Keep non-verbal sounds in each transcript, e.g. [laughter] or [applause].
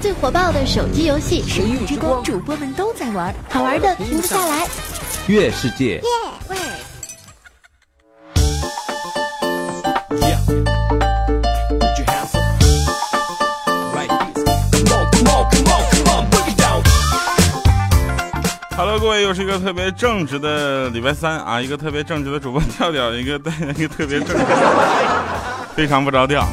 最火爆的手机游戏《神域之光》，主播们都在玩，好玩的停不下来。月世界。Hello，各位，又是一个特别正直的礼拜三啊！一个特别正直的主播调调，一个一个特别正，非常不着调。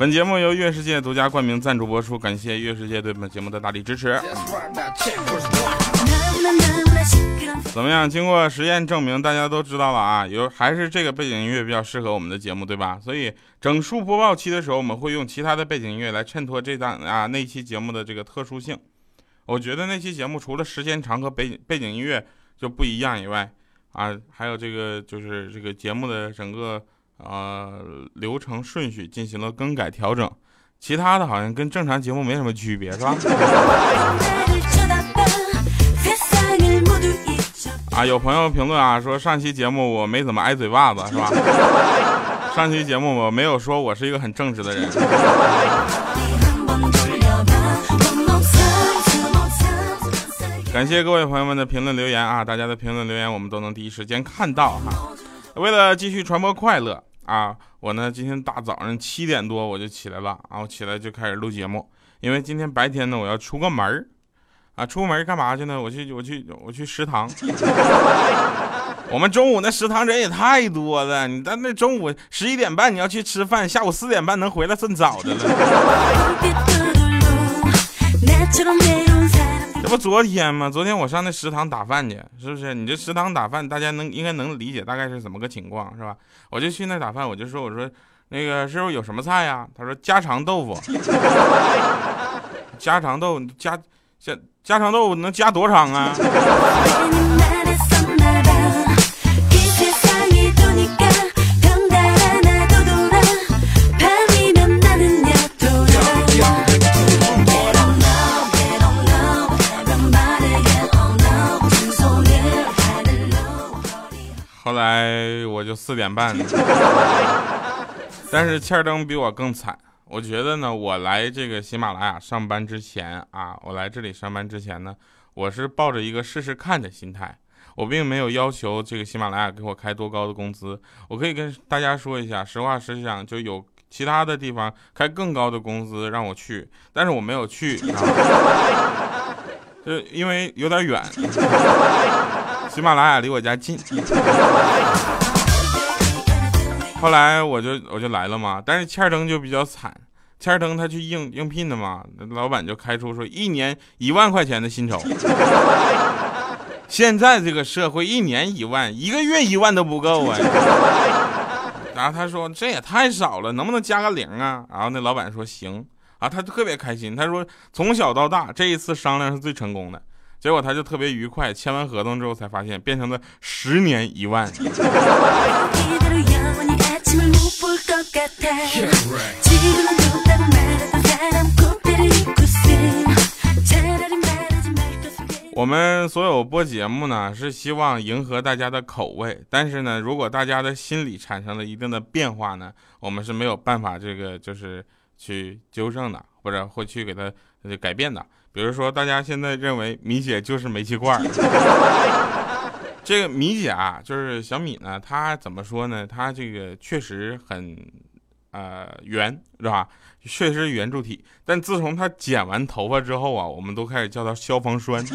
本节目由月世界独家冠名赞助播出，感谢月世界对本节目的大力支持。怎么样？经过实验证明，大家都知道了啊，有还是这个背景音乐比较适合我们的节目，对吧？所以整数播报期的时候，我们会用其他的背景音乐来衬托这档啊那期节目的这个特殊性。我觉得那期节目除了时间长和背背景音乐就不一样以外，啊，还有这个就是这个节目的整个呃流程顺序进行了更改调整，其他的好像跟正常节目没什么区别，是吧？[laughs] 啊，有朋友评论啊说上期节目我没怎么挨嘴巴子，是吧？[laughs] 上期节目我没有说我是一个很正直的人。感谢各位朋友们的评论留言啊！大家的评论留言我们都能第一时间看到哈。为了继续传播快乐啊，我呢今天大早上七点多我就起来了啊，我起来就开始录节目。因为今天白天呢我要出个门儿啊，出门干嘛去呢？我去我去我去食堂。我们中午那食堂人也太多了，你但那中午十一点半你要去吃饭，下午四点半能回来算早的了。这不昨天吗？昨天我上那食堂打饭去，是不是？你这食堂打饭，大家能应该能理解大概是怎么个情况，是吧？我就去那打饭，我就说，我说那个师傅有什么菜呀？他说家常豆腐。[laughs] 家常豆加加家常豆腐能加多长啊？[laughs] 来我就四点半，但是欠灯比我更惨。我觉得呢，我来这个喜马拉雅上班之前啊，我来这里上班之前呢，我是抱着一个试试看的心态，我并没有要求这个喜马拉雅给我开多高的工资。我可以跟大家说一下，实话实讲，就有其他的地方开更高的工资让我去，但是我没有去，就因为有点远。喜马拉雅离我家近，后来我就我就来了嘛。但是欠儿登就比较惨，欠儿登他去应应聘的嘛，老板就开出说一年一万块钱的薪酬。现在这个社会一年一万，一个月一万都不够啊。然后他说这也太少了，能不能加个零啊？然后那老板说行啊，他特别开心，他说从小到大这一次商量是最成功的。结果他就特别愉快，签完合同之后才发现变成了十年一万。我们所有播节目呢，是希望迎合大家的口味，但是呢，如果大家的心理产生了一定的变化呢，我们是没有办法这个就是去纠正的，或者会去给他改变的。比如说，大家现在认为米姐就是煤气罐儿 [laughs] 这个米姐啊，就是小米呢，她怎么说呢？她这个确实很呃圆，是吧？确实是圆柱体。但自从她剪完头发之后啊，我们都开始叫她消防栓。[laughs]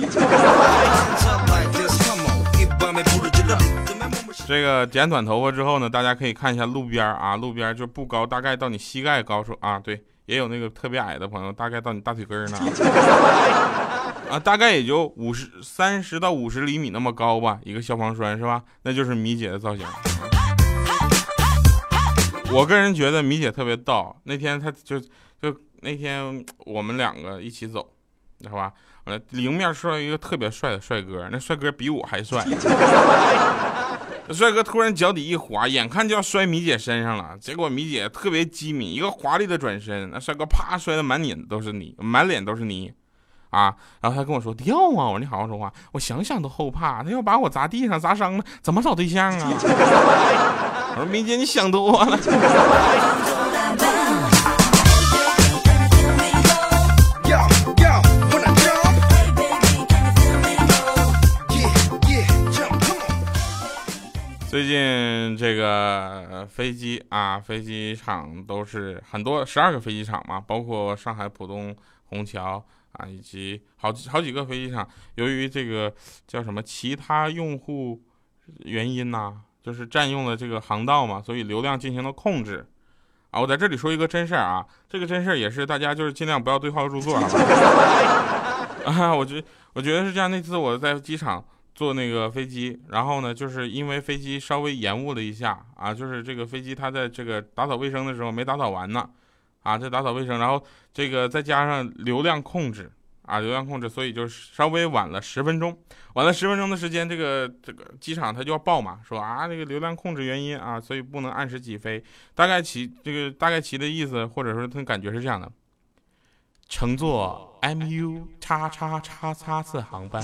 这个剪短头发之后呢，大家可以看一下路边啊，路边就不高，大概到你膝盖高处啊，对。也有那个特别矮的朋友，大概到你大腿根儿呢，[laughs] 啊，大概也就五十三十到五十厘米那么高吧，一个消防栓是吧？那就是米姐的造型。我个人觉得米姐特别逗，那天她就就那天我们两个一起走，知道吧？完了迎面出来一个特别帅的帅哥，那帅哥比我还帅。帅哥突然脚底一滑，眼看就要摔米姐身上了，结果米姐特别机敏，一个华丽的转身，那帅哥啪摔的满脸都是泥，满脸都是泥，啊！然后他跟我说掉啊，我说你好好说话，我想想都后怕，他要把我砸地上砸伤了，怎么找对象啊？我说米姐你想多了。最近这个飞机啊，飞机场都是很多，十二个飞机场嘛，包括上海浦东、虹桥啊，以及好好几个飞机场，由于这个叫什么其他用户原因呐，就是占用了这个航道嘛，所以流量进行了控制。啊，我在这里说一个真事儿啊，这个真事儿也是大家就是尽量不要对号入座，好吧？啊，我觉我觉得是这样。那次我在机场坐那个飞机，然后呢，就是因为飞机稍微延误了一下啊，就是这个飞机它在这个打扫卫生的时候没打扫完呢，啊，在打扫卫生，然后这个再加上流量控制。啊，流量控制，所以就稍微晚了十分钟，晚了十分钟的时间，这个这个机场它就要报嘛，说啊，这个流量控制原因啊，所以不能按时起飞。大概其这个大概其的意思，或者说他感觉是这样的：乘坐 MU 叉叉叉叉次航班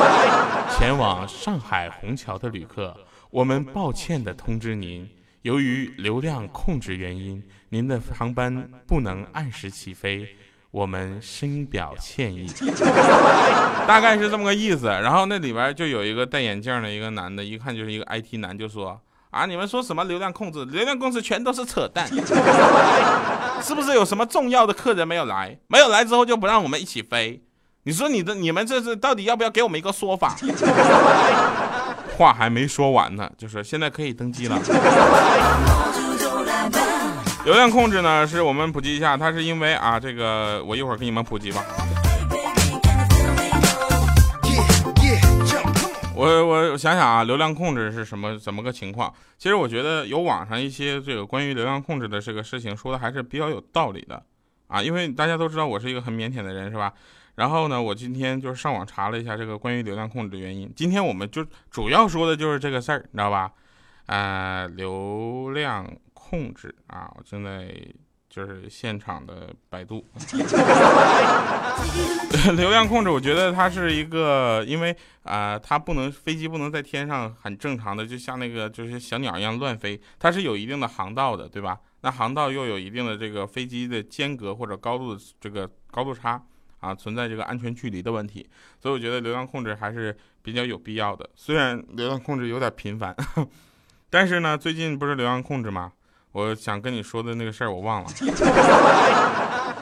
[laughs] 前往上海虹桥的旅客，我们抱歉的通知您，由于流量控制原因，您的航班不能按时起飞。我们深表歉意，[laughs] 大概是这么个意思。然后那里边就有一个戴眼镜的一个男的，一看就是一个 IT 男，就说：“啊，你们说什么流量控制？流量控制全都是扯淡，[laughs] 是不是有什么重要的客人没有来？没有来之后就不让我们一起飞？你说你的你们这是到底要不要给我们一个说法？”话还没说完呢，就是现在可以登机了。流量控制呢，是我们普及一下，它是因为啊，这个我一会儿给你们普及吧。我我想想啊，流量控制是什么怎么个情况？其实我觉得有网上一些这个关于流量控制的这个事情说的还是比较有道理的啊，因为大家都知道我是一个很腼腆的人，是吧？然后呢，我今天就是上网查了一下这个关于流量控制的原因。今天我们就主要说的就是这个事儿，你知道吧？啊，流量。控制啊！我正在就是现场的百度 [laughs] [laughs] 流量控制，我觉得它是一个，因为啊，它不能飞机不能在天上很正常的，就像那个就是小鸟一样乱飞，它是有一定的航道的，对吧？那航道又有一定的这个飞机的间隔或者高度这个高度差啊，存在这个安全距离的问题，所以我觉得流量控制还是比较有必要的。虽然流量控制有点频繁，[laughs] 但是呢，最近不是流量控制吗？我想跟你说的那个事儿我忘了，[laughs]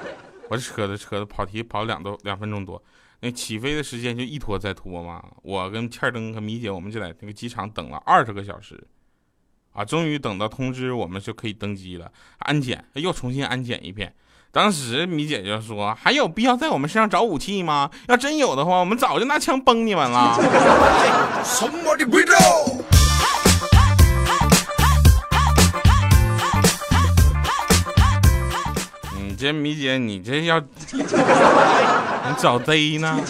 我扯的扯的跑题跑两多两分钟多，那起飞的时间就一拖再拖嘛。我跟欠灯和米姐我们就在那个机场等了二十个小时，啊，终于等到通知我们就可以登机了。安检又重新安检一遍，当时米姐就说：“还有必要在我们身上找武器吗？要真有的话，我们早就拿枪崩你们了。[laughs] ”这米姐，你这要 [laughs] 你找贼呢？[laughs]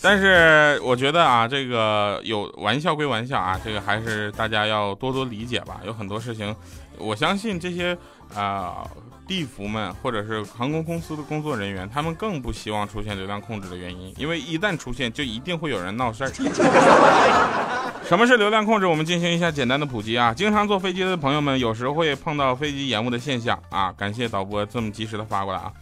但是我觉得啊，这个有玩笑归玩笑啊，这个还是大家要多多理解吧。有很多事情，我相信这些啊。地服们或者是航空公司的工作人员，他们更不希望出现流量控制的原因，因为一旦出现，就一定会有人闹事儿。[laughs] 什么是流量控制？我们进行一下简单的普及啊。经常坐飞机的朋友们，有时会碰到飞机延误的现象啊。感谢导播这么及时的发过来啊。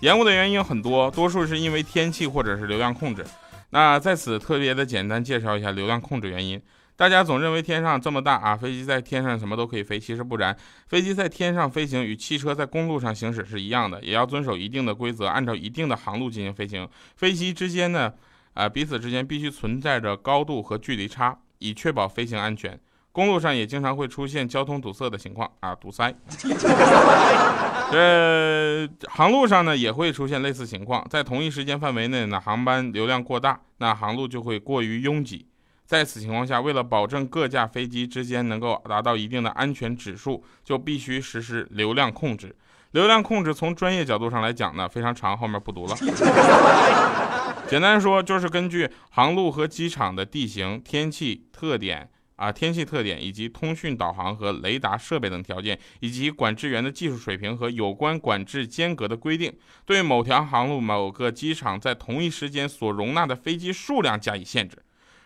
延误的原因有很多，多数是因为天气或者是流量控制。那在此特别的简单介绍一下流量控制原因。大家总认为天上这么大啊，飞机在天上什么都可以飞，其实不然。飞机在天上飞行与汽车在公路上行驶是一样的，也要遵守一定的规则，按照一定的航路进行飞行。飞机之间呢，啊彼此之间必须存在着高度和距离差，以确保飞行安全。公路上也经常会出现交通堵塞的情况啊，堵塞。[laughs] 呃，航路上呢也会出现类似情况，在同一时间范围内呢，航班流量过大，那航路就会过于拥挤。在此情况下，为了保证各架飞机之间能够达到一定的安全指数，就必须实施流量控制。流量控制从专业角度上来讲呢，非常长，后面不读了。[laughs] 简单说，就是根据航路和机场的地形、天气特点啊，天气特点以及通讯导航和雷达设备等条件，以及管制员的技术水平和有关管制间隔的规定，对某条航路、某个机场在同一时间所容纳的飞机数量加以限制。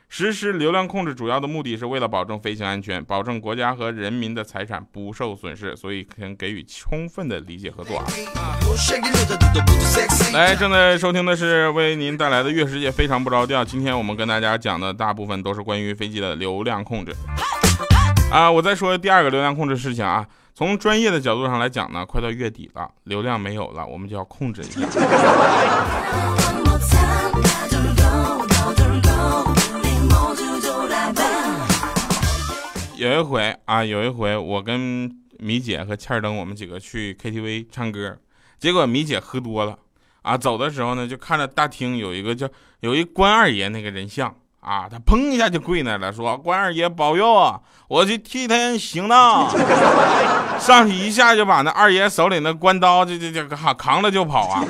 实施流量控制主要的目的是为了保证飞行安全，保证国家和人民的财产不受损失，所以请给予充分的理解和作啊。来，正在收听的是为您带来的《月世界非常不着调》，今天我们跟大家讲的大部分都是关于飞机的流量控制啊。我再说第二个流量控制事情啊，从专业的角度上来讲呢，快到月底了，流量没有了，我们就要控制一下。[laughs] 有一回啊，有一回我跟米姐和欠儿登我们几个去 KTV 唱歌，结果米姐喝多了啊，走的时候呢，就看着大厅有一个叫有一关二爷那个人像啊，他砰一下就跪那了，说关二爷保佑啊，我去替他行道，[laughs] 上去一下就把那二爷手里那关刀就就就扛扛了就跑啊，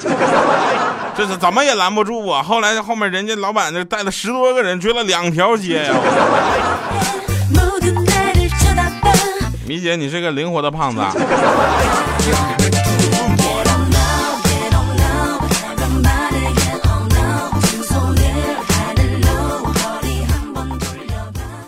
这是怎么也拦不住啊。后来后面人家老板就带了十多个人追了两条街呀。米姐，你是个灵活的胖子。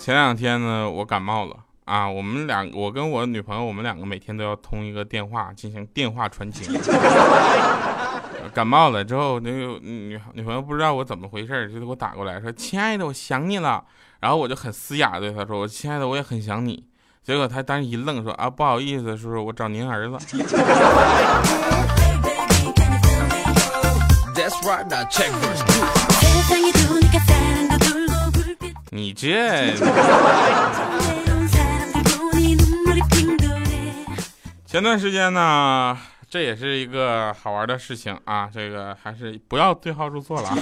前两天呢，我感冒了啊。我们两，我跟我女朋友，我们两个每天都要通一个电话进行电话传情。[laughs] 感冒了之后，那个女女朋友不知道我怎么回事，就给我打过来说：“亲爱的，我想你了。”然后我就很嘶哑对她说：“我亲爱的，我也很想你。”结果他当时一愣，说：“啊，不好意思，叔叔，我找您儿子。”你这……前段时间呢，这也是一个好玩的事情啊，这个还是不要对号入座了啊。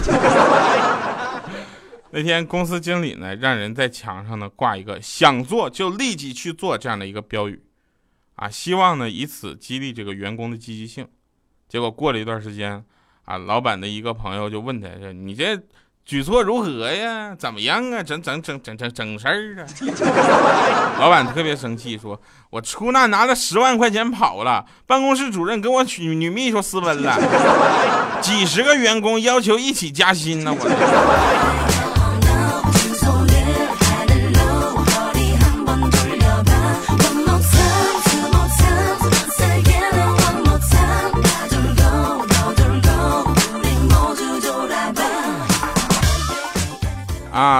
那天公司经理呢，让人在墙上呢挂一个“想做就立即去做”这样的一个标语，啊，希望呢以此激励这个员工的积极性。结果过了一段时间，啊，老板的一个朋友就问他说：“你这举措如何呀？怎么样啊？整整整整整整事儿啊？” [laughs] 老板特别生气，说：“我出纳拿了十万块钱跑了，办公室主任跟我女女秘书私奔了，几十个员工要求一起加薪呢，我。”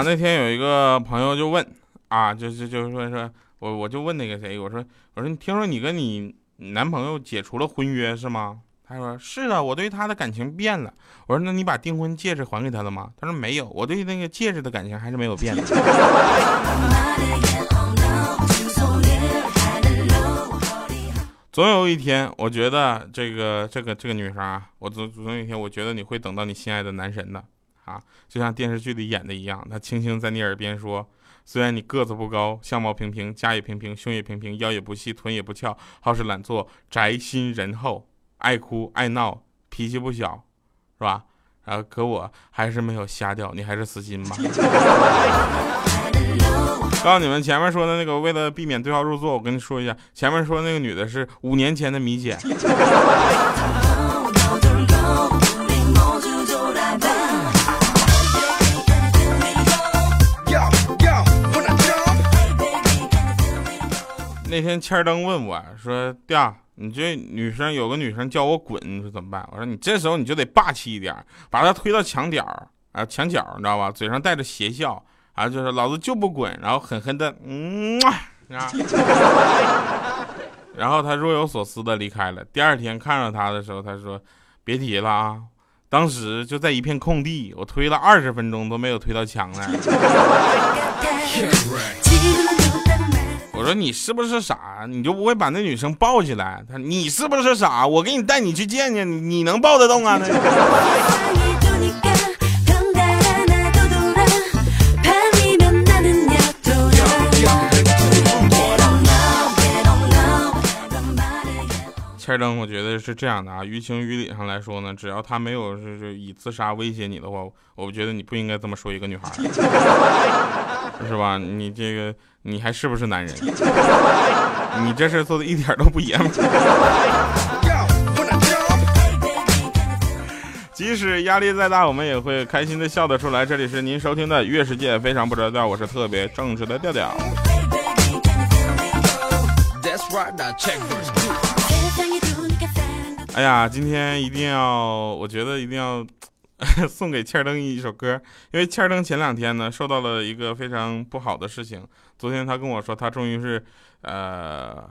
那天有一个朋友就问，啊，就是就是说说我我就问那个谁，我说我说你听说你跟你男朋友解除了婚约是吗？他说是的，我对他的感情变了。我说那你把订婚戒指还给他了吗？他说没有，我对那个戒指的感情还是没有变的。[laughs] 总有一天，我觉得这个这个这个女生啊，我总总有一天，我觉得你会等到你心爱的男神的。啊，就像电视剧里演的一样，他轻轻在你耳边说：“虽然你个子不高，相貌平平，家也平平，胸也平平，腰也不细，臀也不翘，好吃懒做，宅心仁厚，爱哭爱闹，脾气不小，是吧？然后可我还是没有瞎掉，你还是死心吧。告诉你们，前面说的那个，为了避免对号入座，我跟你说一下，前面说那个女的是五年前的米姐。那天千灯问我说：“弟，你这女生有个女生叫我滚，你说怎么办？”我说：“你这时候你就得霸气一点，把她推到墙角啊，墙角，你知道吧？嘴上带着邪笑啊，就是老子就不滚，然后狠狠的，嗯啊，然后他若有所思的离开了。第二天看到他的时候，他说：别提了啊，当时就在一片空地，我推了二十分钟都没有推到墙那我 [laughs] 说你是不是傻？你就不会把那女生抱起来？他你是不是傻？我给你带你去见见，你你能抱得动啊？那。[laughs] 千灯，我觉得是这样的啊，于情于理上来说呢，只要他没有是是以自杀威胁你的话，我觉得你不应该这么说一个女孩，[laughs] 是吧？你这个。你还是不是男人？[laughs] 你这事做的一点都不爷们。即使压力再大，我们也会开心的笑得出来。这里是您收听的《月世界》，非常不着调，我是特别正直的调调。哎呀，今天一定要，我觉得一定要 [laughs] 送给欠灯一首歌，因为欠灯前两天呢，受到了一个非常不好的事情。昨天他跟我说，他终于是，呃，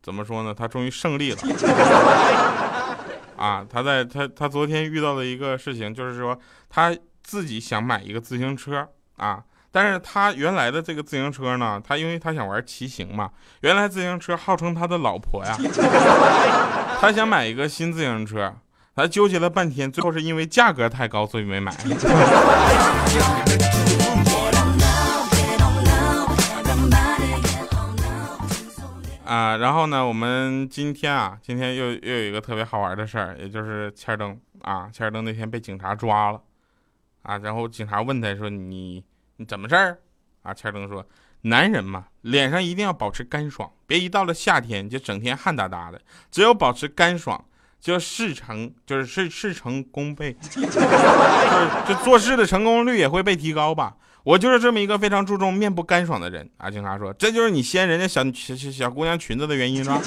怎么说呢？他终于胜利了。[laughs] 啊，他在他他昨天遇到了一个事情，就是说他自己想买一个自行车啊，但是他原来的这个自行车呢，他因为他想玩骑行嘛，原来自行车号称他的老婆呀，他想买一个新自行车，他纠结了半天，最后是因为价格太高，所以没买。[laughs] 啊，然后呢，我们今天啊，今天又又有一个特别好玩的事儿，也就是千灯啊，千灯那天被警察抓了，啊，然后警察问他说：“你你怎么事儿？”啊，千灯说：“男人嘛，脸上一定要保持干爽，别一到了夏天就整天汗哒哒的，只有保持干爽，就事成就是事事成功倍，就是 [laughs] 就做事的成功率也会被提高吧。”我就是这么一个非常注重面部干爽的人啊！警察说，这就是你掀人家小小小姑娘裙子的原因是吧？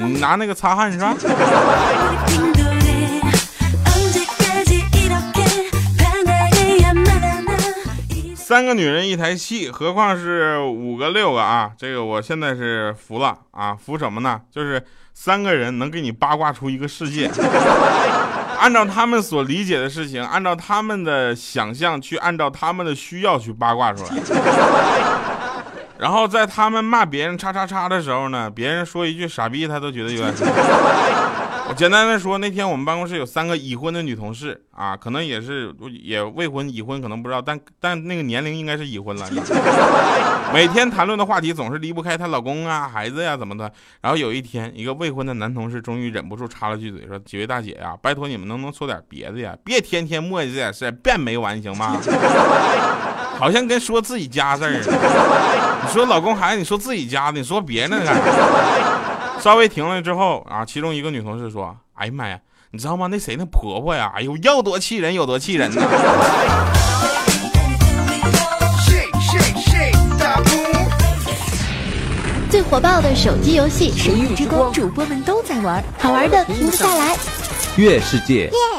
你 [laughs] 拿那个擦汗是吧？[laughs] 三个女人一台戏，何况是五个六个啊？这个我现在是服了啊！服什么呢？就是三个人能给你八卦出一个世界。[laughs] 按照他们所理解的事情，按照他们的想象去，按照他们的需要去八卦出来。然后在他们骂别人叉叉叉的时候呢，别人说一句傻逼，他都觉得有点。[laughs] 简单的说，那天我们办公室有三个已婚的女同事啊，可能也是也未婚已婚，可能不知道，但但那个年龄应该是已婚了。[laughs] 每天谈论的话题总是离不开她老公啊、孩子呀怎么的。然后有一天，一个未婚的男同事终于忍不住插了句嘴，说：“几位大姐呀，拜托你们能不能说点别的呀？别天天磨叽这点事别没完行吗？[laughs] 好像跟说自己家事儿似的。你说老公孩子，你说自己家的，你说别的干啥？”稍微停了之后啊，其中一个女同事说：“哎呀妈呀，你知道吗？那谁那婆婆呀？哎呦，要多气人有多气人呢！”最火爆的手机游戏《神域之光》，主播们都在玩，好玩的停不下来。月世界。我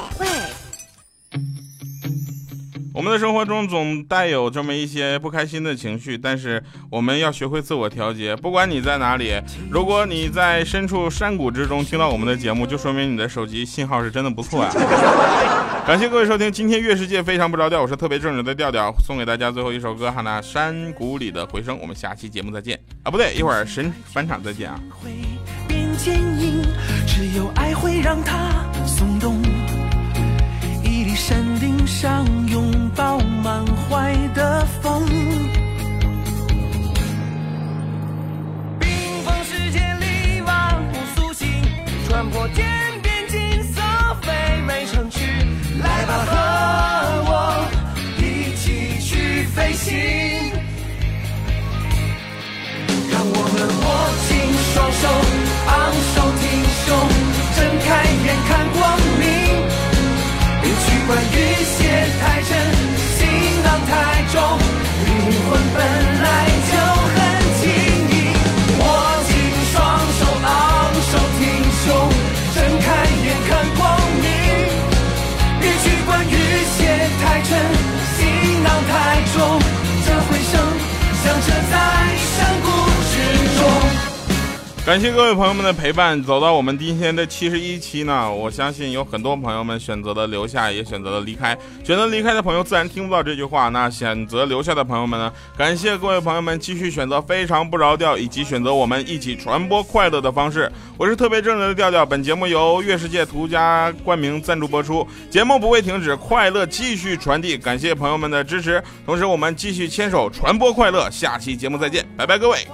们的生活中总带有这么一些不开心的情绪，但是我们要学会自我调节。不管你在哪里，如果你在深处山谷之中听到我们的节目，就说明你的手机信号是真的不错呀。[laughs] 感谢各位收听今天月世界非常不着调，我是特别正直的调调，送给大家最后一首歌哈那山谷里的回声。我们下期节目再见啊，不对，一会儿神返场再见啊。坚硬只有爱会让它松动。山顶上拥抱满怀的风，行囊太重，感谢各位朋友们的陪伴，走到我们今天的七十一期呢，我相信有很多朋友们选择了留下，也选择了离开。选择离开的朋友自然听不到这句话，那选择留下的朋友们呢？感谢各位朋友们继续选择非常不着调，以及选择我们一起传播快乐的方式。我是特别正直的调调，本节目由月世界独家冠名赞助播出，节目不会停止，快乐继续传递。感谢朋友们的支持，同时我们继续牵手传播快乐。下期节目再见，拜拜，各位。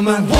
我们